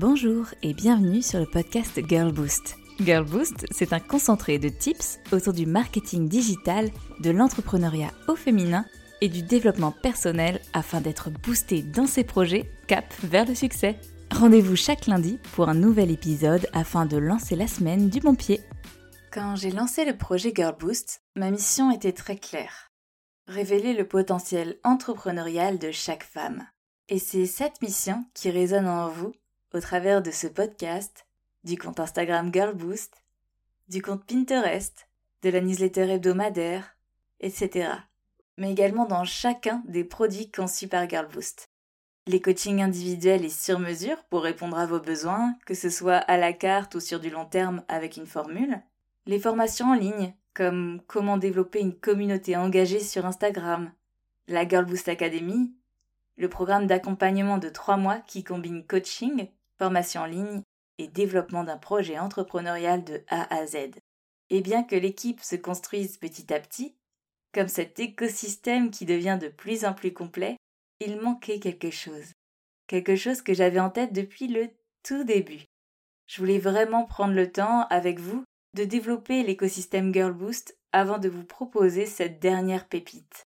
Bonjour et bienvenue sur le podcast Girl Boost. Girl Boost, c'est un concentré de tips autour du marketing digital, de l'entrepreneuriat au féminin et du développement personnel afin d'être boosté dans ses projets cap vers le succès. Rendez-vous chaque lundi pour un nouvel épisode afin de lancer la semaine du bon pied. Quand j'ai lancé le projet Girl Boost, ma mission était très claire. Révéler le potentiel entrepreneurial de chaque femme. Et c'est cette mission qui résonne en vous au travers de ce podcast, du compte Instagram Girl Boost, du compte Pinterest, de la newsletter hebdomadaire, etc. Mais également dans chacun des produits conçus par Girl Boost. Les coachings individuels et sur mesure pour répondre à vos besoins, que ce soit à la carte ou sur du long terme avec une formule. Les formations en ligne, comme comment développer une communauté engagée sur Instagram. La Girl Boost Academy, le programme d'accompagnement de trois mois qui combine coaching, formation en ligne et développement d'un projet entrepreneurial de A à Z. Et bien que l'équipe se construise petit à petit, comme cet écosystème qui devient de plus en plus complet, il manquait quelque chose. Quelque chose que j'avais en tête depuis le tout début. Je voulais vraiment prendre le temps avec vous de développer l'écosystème Girl Boost avant de vous proposer cette dernière pépite.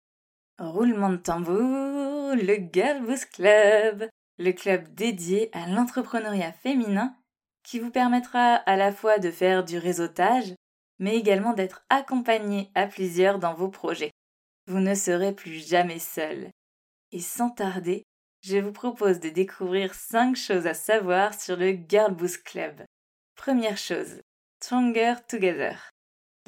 Roulement de tambour, le Girl Boost Club le club dédié à l'entrepreneuriat féminin qui vous permettra à la fois de faire du réseautage, mais également d'être accompagné à plusieurs dans vos projets. Vous ne serez plus jamais seul. Et sans tarder, je vous propose de découvrir 5 choses à savoir sur le Girl Boost Club. Première chose, Stronger Together.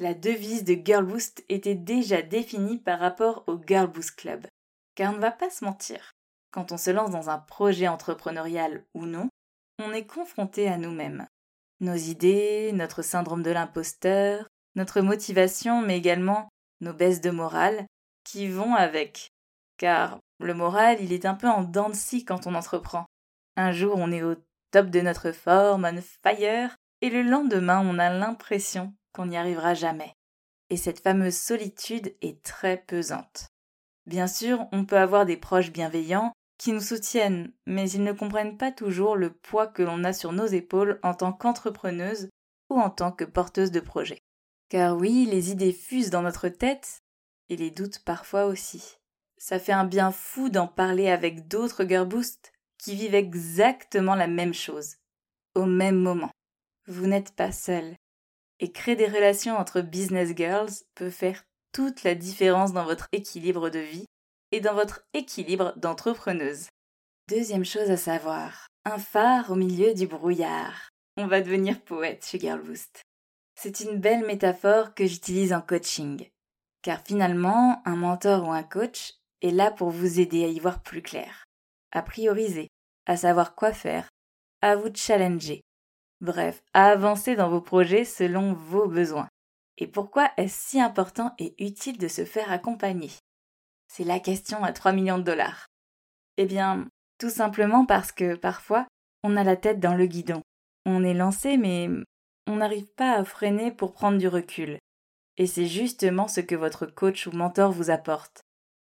La devise de Girl Boost était déjà définie par rapport au Girl Boost Club. Car on ne va pas se mentir, quand on se lance dans un projet entrepreneurial ou non, on est confronté à nous-mêmes. Nos idées, notre syndrome de l'imposteur, notre motivation, mais également nos baisses de morale, qui vont avec. Car le moral, il est un peu en dents de quand on entreprend. Un jour, on est au top de notre forme, on fire, et le lendemain, on a l'impression qu'on n'y arrivera jamais. Et cette fameuse solitude est très pesante. Bien sûr, on peut avoir des proches bienveillants qui nous soutiennent, mais ils ne comprennent pas toujours le poids que l'on a sur nos épaules en tant qu'entrepreneuse ou en tant que porteuse de projet. Car oui, les idées fusent dans notre tête, et les doutes parfois aussi. Ça fait un bien fou d'en parler avec d'autres Girlboost qui vivent exactement la même chose, au même moment. Vous n'êtes pas seul. Et créer des relations entre business girls peut faire toute la différence dans votre équilibre de vie et dans votre équilibre d'entrepreneuse. Deuxième chose à savoir, un phare au milieu du brouillard. On va devenir poète chez Girlboost. C'est une belle métaphore que j'utilise en coaching. Car finalement, un mentor ou un coach est là pour vous aider à y voir plus clair, à prioriser, à savoir quoi faire, à vous challenger. Bref, à avancer dans vos projets selon vos besoins. Et pourquoi est-ce si important et utile de se faire accompagner? C'est la question à 3 millions de dollars. Eh bien, tout simplement parce que parfois, on a la tête dans le guidon. On est lancé, mais on n'arrive pas à freiner pour prendre du recul. Et c'est justement ce que votre coach ou mentor vous apporte.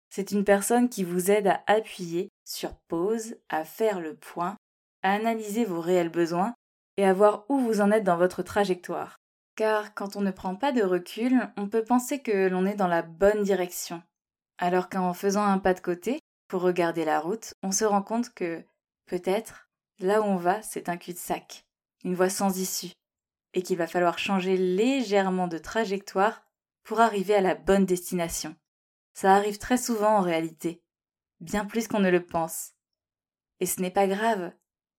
C'est une personne qui vous aide à appuyer sur pause, à faire le point, à analyser vos réels besoins et à voir où vous en êtes dans votre trajectoire. Car quand on ne prend pas de recul, on peut penser que l'on est dans la bonne direction, alors qu'en faisant un pas de côté, pour regarder la route, on se rend compte que, peut-être, là où on va, c'est un cul-de-sac, une voie sans issue, et qu'il va falloir changer légèrement de trajectoire pour arriver à la bonne destination. Ça arrive très souvent en réalité, bien plus qu'on ne le pense. Et ce n'est pas grave,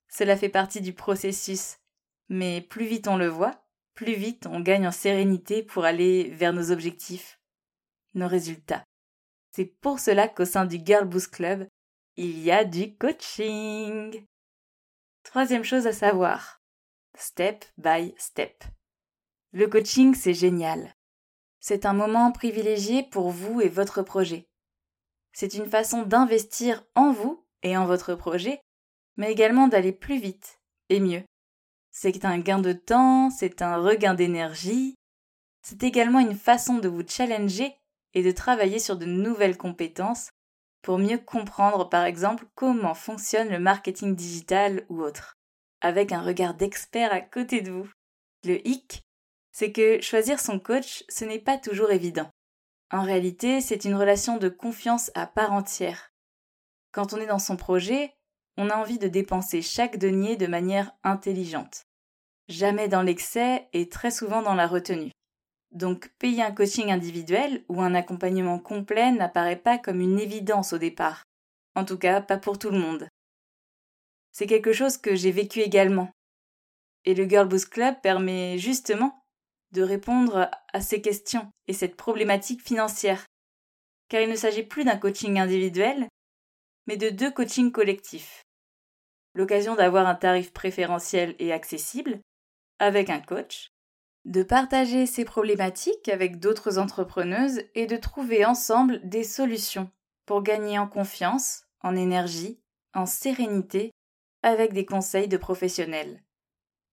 cela fait partie du processus, mais plus vite on le voit, plus vite on gagne en sérénité pour aller vers nos objectifs, nos résultats. C'est pour cela qu'au sein du Girl Boost Club, il y a du coaching. Troisième chose à savoir. Step by step. Le coaching, c'est génial. C'est un moment privilégié pour vous et votre projet. C'est une façon d'investir en vous et en votre projet, mais également d'aller plus vite et mieux. C'est un gain de temps, c'est un regain d'énergie, c'est également une façon de vous challenger et de travailler sur de nouvelles compétences pour mieux comprendre par exemple comment fonctionne le marketing digital ou autre. avec un regard d'expert à côté de vous. Le hic, c'est que choisir son coach, ce n'est pas toujours évident. En réalité, c'est une relation de confiance à part entière. Quand on est dans son projet, on a envie de dépenser chaque denier de manière intelligente. Jamais dans l'excès et très souvent dans la retenue. Donc payer un coaching individuel ou un accompagnement complet n'apparaît pas comme une évidence au départ. En tout cas, pas pour tout le monde. C'est quelque chose que j'ai vécu également. Et le Girl Boost Club permet justement de répondre à ces questions et cette problématique financière. Car il ne s'agit plus d'un coaching individuel, mais de deux coachings collectifs. L'occasion d'avoir un tarif préférentiel et accessible, avec un coach, de partager ses problématiques avec d'autres entrepreneuses et de trouver ensemble des solutions pour gagner en confiance, en énergie, en sérénité, avec des conseils de professionnels.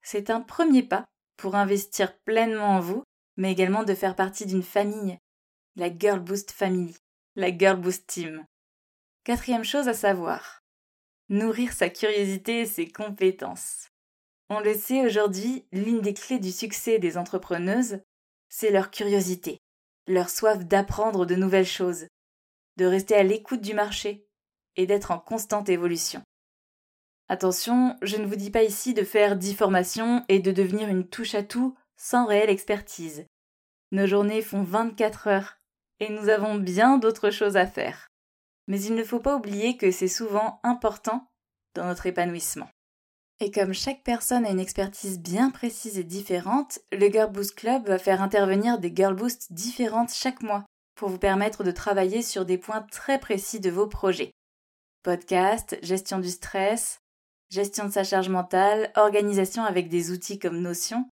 C'est un premier pas pour investir pleinement en vous, mais également de faire partie d'une famille, la Girl Boost Family, la Girl Boost Team. Quatrième chose à savoir, nourrir sa curiosité et ses compétences. On le sait aujourd'hui, l'une des clés du succès des entrepreneuses, c'est leur curiosité, leur soif d'apprendre de nouvelles choses, de rester à l'écoute du marché et d'être en constante évolution. Attention, je ne vous dis pas ici de faire dix formations et de devenir une touche à tout sans réelle expertise. Nos journées font 24 heures et nous avons bien d'autres choses à faire. Mais il ne faut pas oublier que c'est souvent important dans notre épanouissement. Et comme chaque personne a une expertise bien précise et différente, le Girl Boost Club va faire intervenir des Girl Boosts différentes chaque mois pour vous permettre de travailler sur des points très précis de vos projets. Podcast, gestion du stress, gestion de sa charge mentale, organisation avec des outils comme Notion,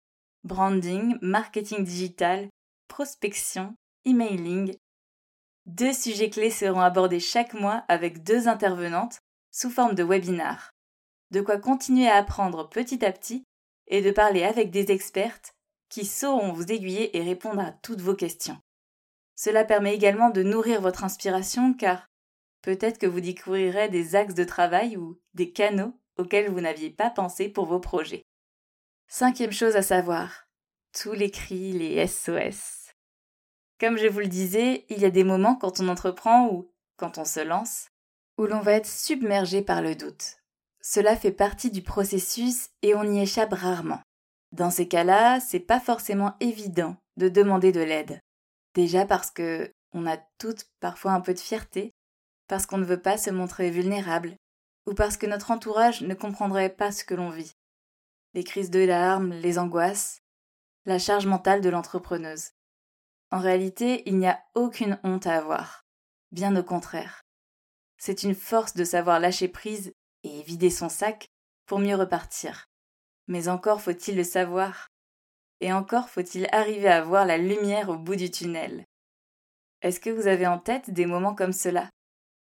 branding, marketing digital, prospection, emailing. Deux sujets clés seront abordés chaque mois avec deux intervenantes sous forme de webinar de quoi continuer à apprendre petit à petit et de parler avec des expertes qui sauront vous aiguiller et répondre à toutes vos questions. Cela permet également de nourrir votre inspiration car peut-être que vous découvrirez des axes de travail ou des canaux auxquels vous n'aviez pas pensé pour vos projets. Cinquième chose à savoir, tous les cris, les SOS. Comme je vous le disais, il y a des moments quand on entreprend ou quand on se lance où l'on va être submergé par le doute. Cela fait partie du processus et on y échappe rarement. Dans ces cas-là, c'est pas forcément évident de demander de l'aide. Déjà parce que on a toutes parfois un peu de fierté, parce qu'on ne veut pas se montrer vulnérable, ou parce que notre entourage ne comprendrait pas ce que l'on vit. Les crises de larmes, les angoisses, la charge mentale de l'entrepreneuse. En réalité, il n'y a aucune honte à avoir. Bien au contraire. C'est une force de savoir lâcher prise et vider son sac pour mieux repartir. Mais encore faut-il le savoir. Et encore faut-il arriver à voir la lumière au bout du tunnel. Est-ce que vous avez en tête des moments comme cela,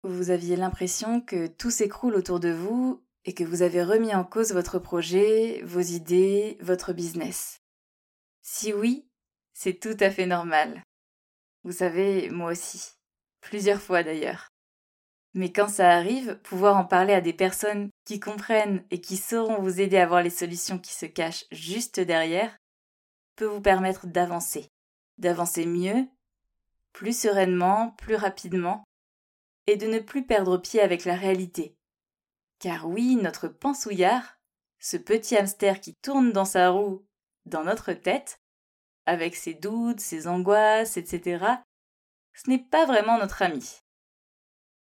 où vous aviez l'impression que tout s'écroule autour de vous et que vous avez remis en cause votre projet, vos idées, votre business? Si oui, c'est tout à fait normal. Vous savez, moi aussi. Plusieurs fois d'ailleurs. Mais quand ça arrive, pouvoir en parler à des personnes qui comprennent et qui sauront vous aider à voir les solutions qui se cachent juste derrière peut vous permettre d'avancer. D'avancer mieux, plus sereinement, plus rapidement, et de ne plus perdre pied avec la réalité. Car oui, notre pensouillard, ce petit hamster qui tourne dans sa roue, dans notre tête, avec ses doutes, ses angoisses, etc., ce n'est pas vraiment notre ami.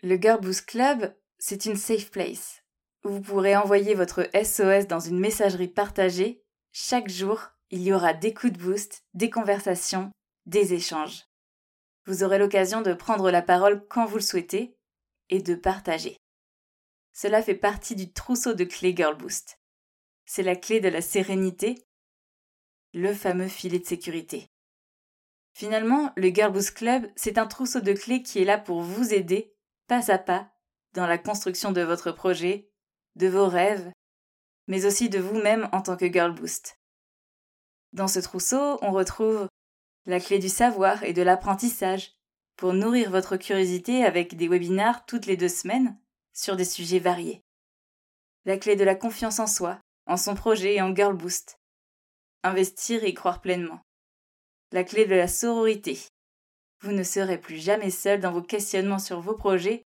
Le Girl Boost Club, c'est une safe place. Vous pourrez envoyer votre SOS dans une messagerie partagée. Chaque jour, il y aura des coups de boost, des conversations, des échanges. Vous aurez l'occasion de prendre la parole quand vous le souhaitez et de partager. Cela fait partie du trousseau de clés Girl Boost. C'est la clé de la sérénité, le fameux filet de sécurité. Finalement, le Girl Boost Club, c'est un trousseau de clés qui est là pour vous aider pas à pas dans la construction de votre projet, de vos rêves, mais aussi de vous-même en tant que Girl Boost. Dans ce trousseau, on retrouve la clé du savoir et de l'apprentissage pour nourrir votre curiosité avec des webinars toutes les deux semaines sur des sujets variés. La clé de la confiance en soi en son projet et en Girl Boost. Investir et croire pleinement. La clé de la sororité. Vous ne serez plus jamais seul dans vos questionnements sur vos projets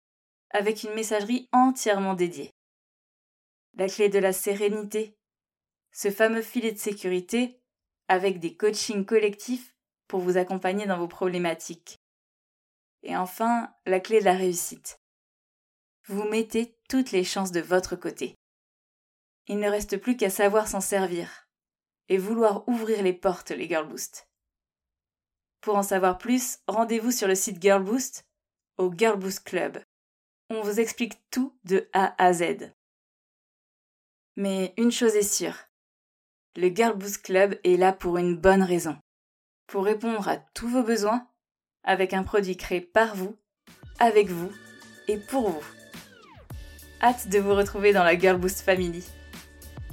avec une messagerie entièrement dédiée. La clé de la sérénité. Ce fameux filet de sécurité avec des coachings collectifs pour vous accompagner dans vos problématiques. Et enfin, la clé de la réussite. Vous mettez toutes les chances de votre côté. Il ne reste plus qu'à savoir s'en servir et vouloir ouvrir les portes, les Girl Boost. Pour en savoir plus, rendez-vous sur le site Girl Boost au Girl Boost Club. On vous explique tout de A à Z. Mais une chose est sûre, le Girl Boost Club est là pour une bonne raison. Pour répondre à tous vos besoins avec un produit créé par vous, avec vous et pour vous. Hâte de vous retrouver dans la Girl Boost Family.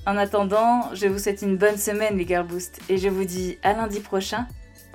En attendant, je vous souhaite une bonne semaine les Girl Boost et je vous dis à lundi prochain